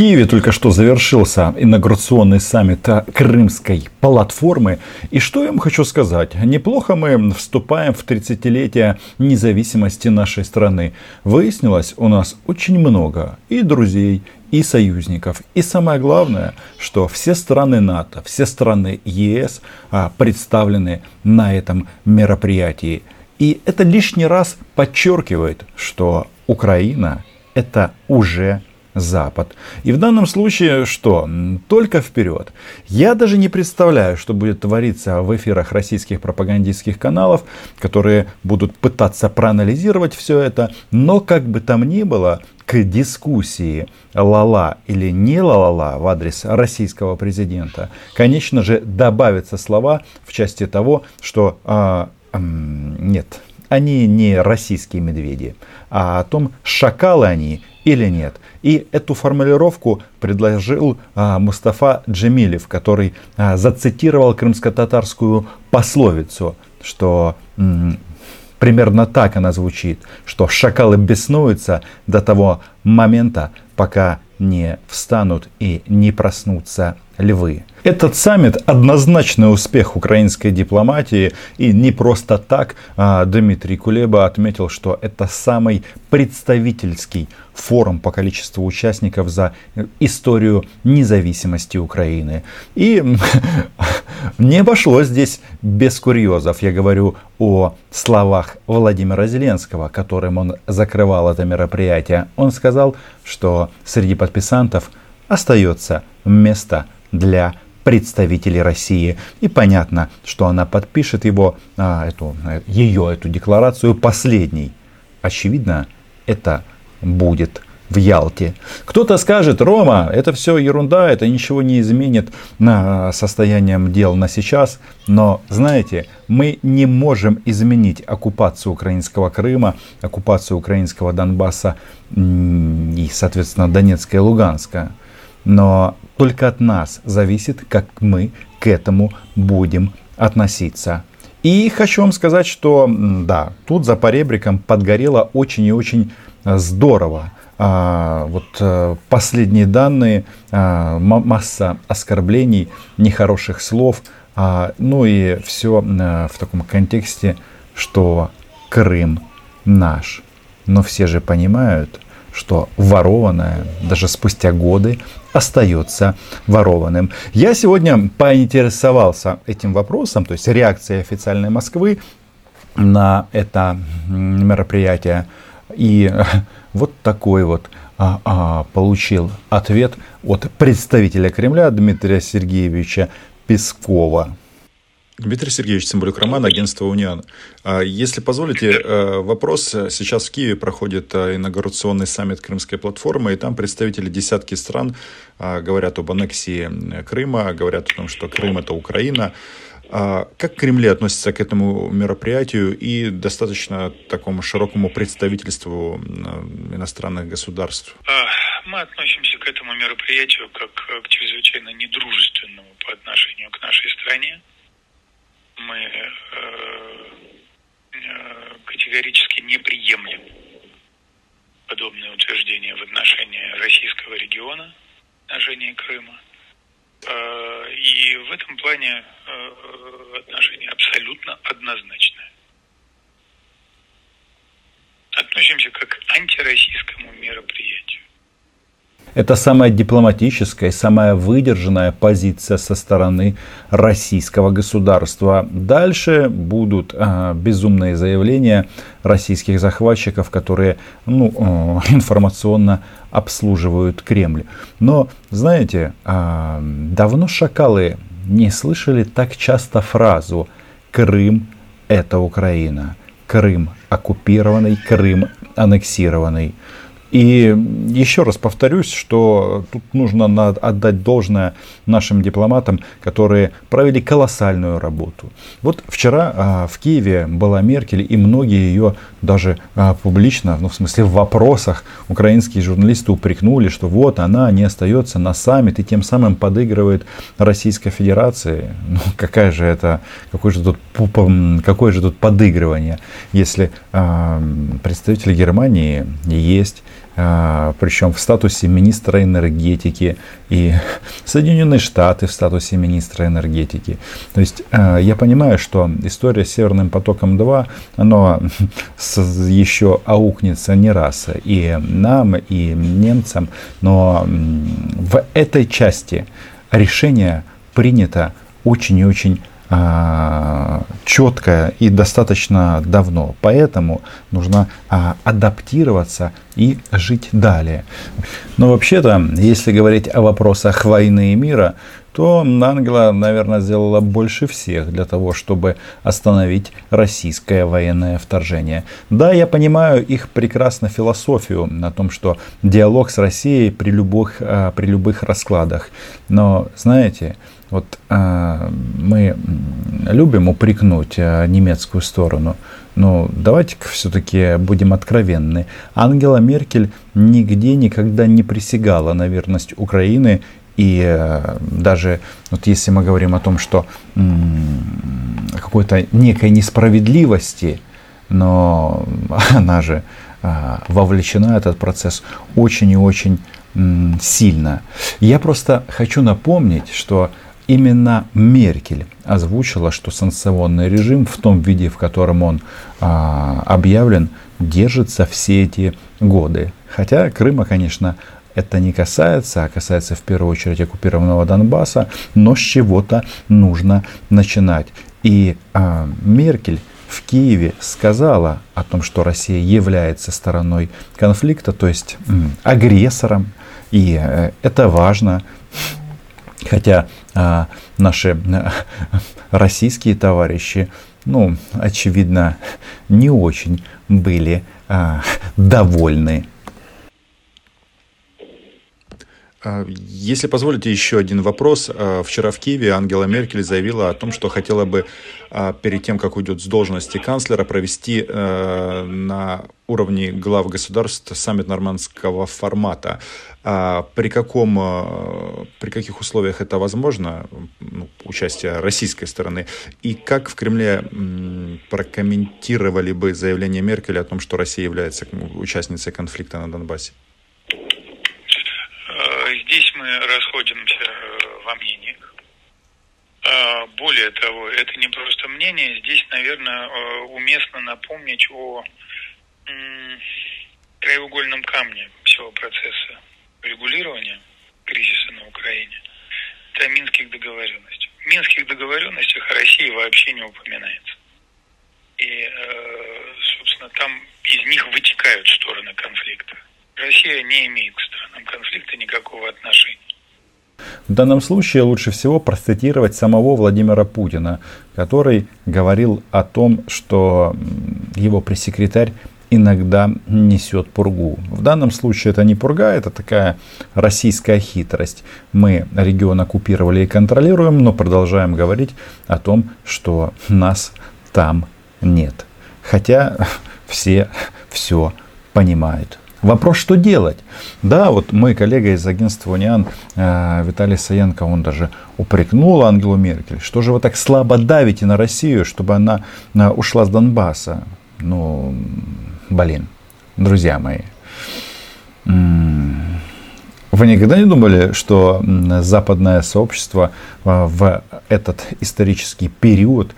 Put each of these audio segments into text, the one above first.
Киеве только что завершился инаугурационный саммит Крымской платформы. И что я вам хочу сказать? Неплохо мы вступаем в 30-летие независимости нашей страны. Выяснилось у нас очень много и друзей, и союзников. И самое главное, что все страны НАТО, все страны ЕС а, представлены на этом мероприятии. И это лишний раз подчеркивает, что Украина это уже Запад. И в данном случае что? Только вперед. Я даже не представляю, что будет твориться в эфирах российских пропагандистских каналов, которые будут пытаться проанализировать все это. Но как бы там ни было, к дискуссии ла-ла или не ла-ла-ла в адрес российского президента, конечно же, добавятся слова в части того, что а, нет, они не российские медведи, а о том, шакалы они или нет. И эту формулировку предложил а, Мустафа Джемилев, который а, зацитировал крымско-татарскую пословицу, что м, примерно так она звучит, что шакалы беснуются до того момента, пока не встанут и не проснутся львы. Этот саммит однозначный успех украинской дипломатии. И не просто так а, Дмитрий Кулеба отметил, что это самый представительский форум по количеству участников за историю независимости Украины. И не обошлось здесь без курьезов. Я говорю о словах Владимира Зеленского, которым он закрывал это мероприятие. Он сказал, что среди подписантов остается место для представителей России. И понятно, что она подпишет его, а, эту, ее эту декларацию последней. Очевидно, это будет в Ялте. Кто-то скажет, Рома, это все ерунда, это ничего не изменит на состоянием дел на сейчас. Но, знаете, мы не можем изменить оккупацию украинского Крыма, оккупацию украинского Донбасса и, соответственно, Донецка и Луганска. Но только от нас зависит, как мы к этому будем относиться. И хочу вам сказать, что да, тут за поребриком подгорело очень и очень э, здорово. А, вот а, последние данные, а, масса оскорблений, нехороших слов, а, ну и все а, в таком контексте, что Крым наш. Но все же понимают, что ворованное даже спустя годы остается ворованным. Я сегодня поинтересовался этим вопросом, то есть реакцией официальной Москвы на это мероприятие. И вот такой вот а, а, получил ответ от представителя Кремля Дмитрия Сергеевича Пескова. Дмитрий Сергеевич Цымбалюк, Роман, агентство «Униан». А, если позволите, э, вопрос. Сейчас в Киеве проходит э, инаугурационный саммит Крымской платформы, и там представители десятки стран а, говорят об аннексии Крыма, говорят о том, что Крым – это Украина. А, как Кремль относится к этому мероприятию и достаточно такому широкому представительству иностранных государств? Мы относимся к этому мероприятию как к чрезвычайно недружественному по отношению к нашей стране мы э, э, категорически не приемлем подобные утверждения в отношении российского региона, в отношении Крыма. Э, и в этом плане отношение абсолютно однозначное. Относимся как к антироссийскому мероприятию. Это самая дипломатическая, самая выдержанная позиция со стороны российского государства. Дальше будут э, безумные заявления российских захватчиков, которые ну, э, информационно обслуживают Кремль. Но, знаете, э, давно шакалы не слышали так часто фразу «Крым – это Украина». Крым оккупированный, Крым аннексированный. И еще раз повторюсь, что тут нужно отдать должное нашим дипломатам, которые провели колоссальную работу. Вот вчера а, в Киеве была Меркель, и многие ее даже а, публично, ну в смысле в вопросах, украинские журналисты упрекнули, что вот она не остается на саммит и тем самым подыгрывает Российской Федерации. Ну какая же это, какое же тут, какое же тут подыгрывание, если э, представители Германии есть а, причем в статусе министра энергетики, и Соединенные Штаты в статусе министра энергетики. То есть а, я понимаю, что история с Северным потоком-2, она еще аукнется не раз и нам, и немцам, но в этой части решение принято очень и очень а, четкое и достаточно давно. Поэтому нужно а, адаптироваться и жить далее. Но вообще-то, если говорить о вопросах войны и мира, то Ангела, наверное, сделала больше всех для того, чтобы остановить российское военное вторжение. Да, я понимаю их прекрасно философию о том, что диалог с Россией при любых, а, при любых раскладах. Но, знаете, вот э, мы любим упрекнуть э, немецкую сторону, но давайте-ка все-таки будем откровенны. Ангела Меркель нигде никогда не присягала на верность Украины. И э, даже вот если мы говорим о том, что э, какой-то некой несправедливости, но она же э, вовлечена этот процесс очень и очень сильно. Я просто хочу напомнить, что именно Меркель озвучила, что санкционный режим в том виде, в котором он а, объявлен, держится все эти годы. Хотя Крыма, конечно, это не касается, а касается в первую очередь оккупированного Донбасса, но с чего-то нужно начинать. И а, Меркель в Киеве сказала о том, что Россия является стороной конфликта, то есть агрессором, и э, это важно. Хотя а, наши а, российские товарищи, ну, очевидно, не очень были а, довольны А, если позволите еще один вопрос. А, вчера в Киеве Ангела Меркель заявила о том, что хотела бы а, перед тем, как уйдет с должности канцлера, провести на уровне глав государств саммит нормандского формата. При, каком, при каких условиях это возможно, ну, участие российской стороны? И как в Кремле прокомментировали бы заявление Меркель о том, что Россия является участницей конфликта на Донбассе? Мы расходимся э, во мнениях. А, более того, это не просто мнение, здесь, наверное, э, уместно напомнить о краеугольном камне всего процесса регулирования кризиса на Украине. Это о Минских договоренностях. В Минских договоренностях о России вообще не упоминается. И, э, собственно, там из них вытекают стороны конфликта. Россия не имеет к странам конфликта никакого отношения. В данном случае лучше всего процитировать самого Владимира Путина, который говорил о том, что его пресс-секретарь иногда несет пургу. В данном случае это не пурга, это такая российская хитрость. Мы регион оккупировали и контролируем, но продолжаем говорить о том, что нас там нет. Хотя все все понимают. Вопрос, что делать? Да, вот мой коллега из агентства Униан, э, Виталий Саенко, он даже упрекнул Ангелу Меркель, что же вы так слабо давите на Россию, чтобы она э, ушла с Донбасса. Ну, блин, друзья мои, вы никогда не думали, что западное сообщество э, в этот исторический период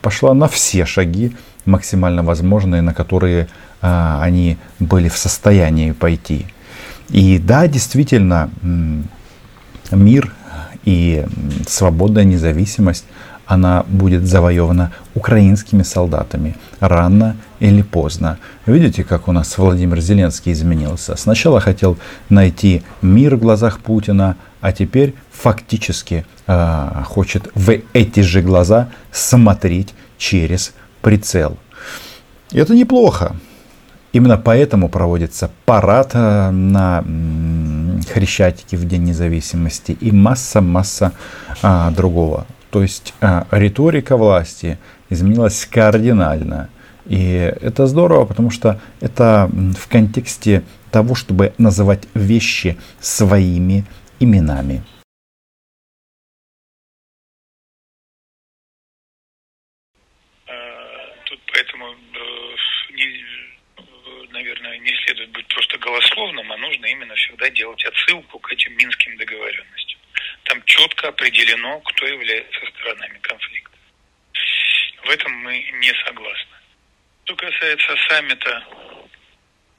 пошло на все шаги максимально возможные, на которые они были в состоянии пойти. И да, действительно, мир и свободная независимость, она будет завоевана украинскими солдатами рано или поздно. Видите, как у нас Владимир Зеленский изменился? Сначала хотел найти мир в глазах Путина, а теперь фактически э, хочет в эти же глаза смотреть через прицел. Это неплохо. Именно поэтому проводится парад э, на Хрещатике в День независимости и масса-масса а, другого. То есть а, риторика власти изменилась кардинально. И это здорово, потому что это в контексте того, чтобы называть вещи своими именами. не следует быть просто голословным, а нужно именно всегда делать отсылку к этим минским договоренностям. Там четко определено, кто является сторонами конфликта. В этом мы не согласны. Что касается саммита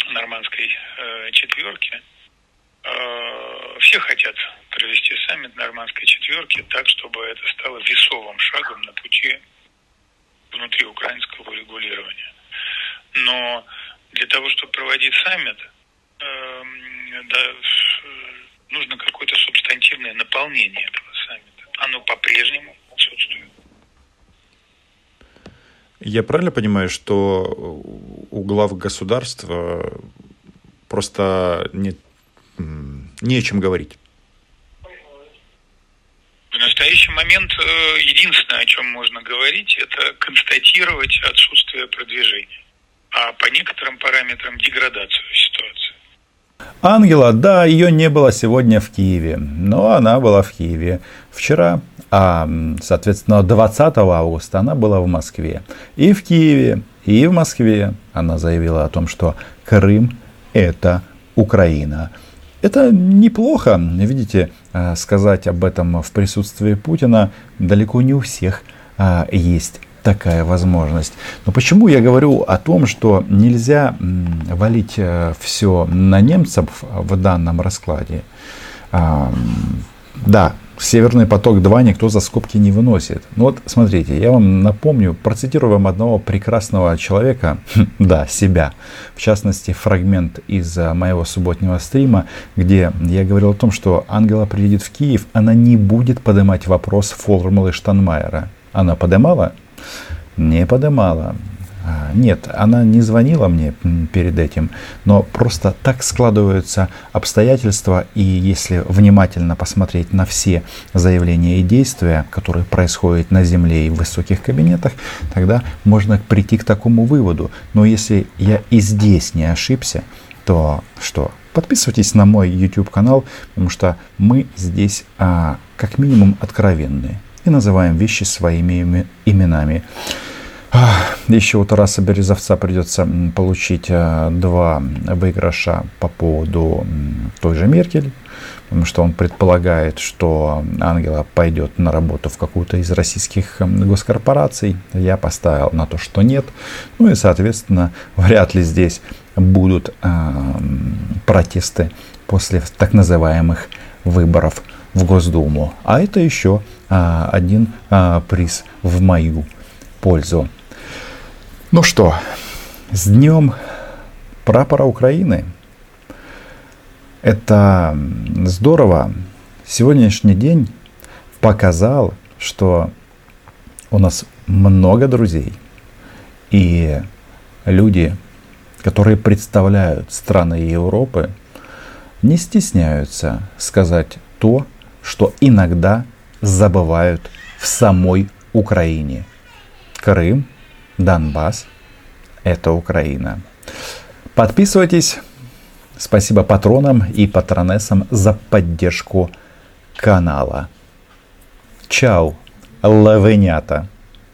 нормандской э, четверки, э, все хотят провести саммит нормандской четверки так, чтобы это стало весовым шагом на пути внутри украинского регулирования. Но для того, чтобы проводить саммит, э, да, нужно какое-то субстантивное наполнение этого саммита. Оно по-прежнему отсутствует. Я правильно понимаю, что у глав государства просто нет, не о чем говорить? В настоящий момент э, единственное, о чем можно говорить, это констатировать отсутствие продвижения, а по некоторым параметрам деградацию ситуации. Ангела, да, ее не было сегодня в Киеве, но она была в Киеве вчера, а, соответственно, 20 августа она была в Москве. И в Киеве, и в Москве она заявила о том, что Крым – это Украина. Это неплохо, видите, а, сказать об этом в присутствии Путина далеко не у всех а, есть такая возможность. Но почему я говорю о том, что нельзя валить э, все на немцев в данном раскладе? Да, Северный поток-2 никто за скобки не выносит. Ну вот, смотрите, я вам напомню, процитирую вам одного прекрасного человека, да, себя. В частности, фрагмент из э, моего субботнего стрима, где я говорил о том, что Ангела приедет в Киев, она не будет поднимать вопрос формулы Штанмайера. Она поднимала? Не поднимала. А, нет, она не звонила мне перед этим, но просто так складываются обстоятельства, и если внимательно посмотреть на все заявления и действия, которые происходят на Земле и в высоких кабинетах, тогда можно прийти к такому выводу. Но если я и здесь не ошибся, то что? Подписывайтесь на мой YouTube канал, потому что мы здесь а, как минимум откровенные и называем вещи своими именами. Еще у Тараса Березовца придется получить э, два выигрыша по поводу той же Меркель, потому что он предполагает, что Ангела пойдет на работу в какую-то из российских госкорпораций. Я поставил на то, что нет. Ну и, соответственно, вряд ли здесь будут э, протесты после так называемых выборов в Госдуму. А это еще э, один э, приз в мою пользу. Ну что, с днем прапора Украины. Это здорово. Сегодняшний день показал, что у нас много друзей. И люди, которые представляют страны Европы, не стесняются сказать то, что иногда забывают в самой Украине. Крым – Донбасс – это Украина. Подписывайтесь. Спасибо патронам и патронессам за поддержку канала. Чао, лавенята!